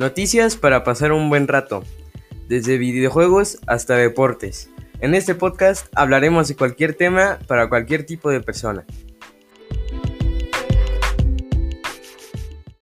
Noticias para pasar un buen rato, desde videojuegos hasta deportes. En este podcast hablaremos de cualquier tema para cualquier tipo de persona.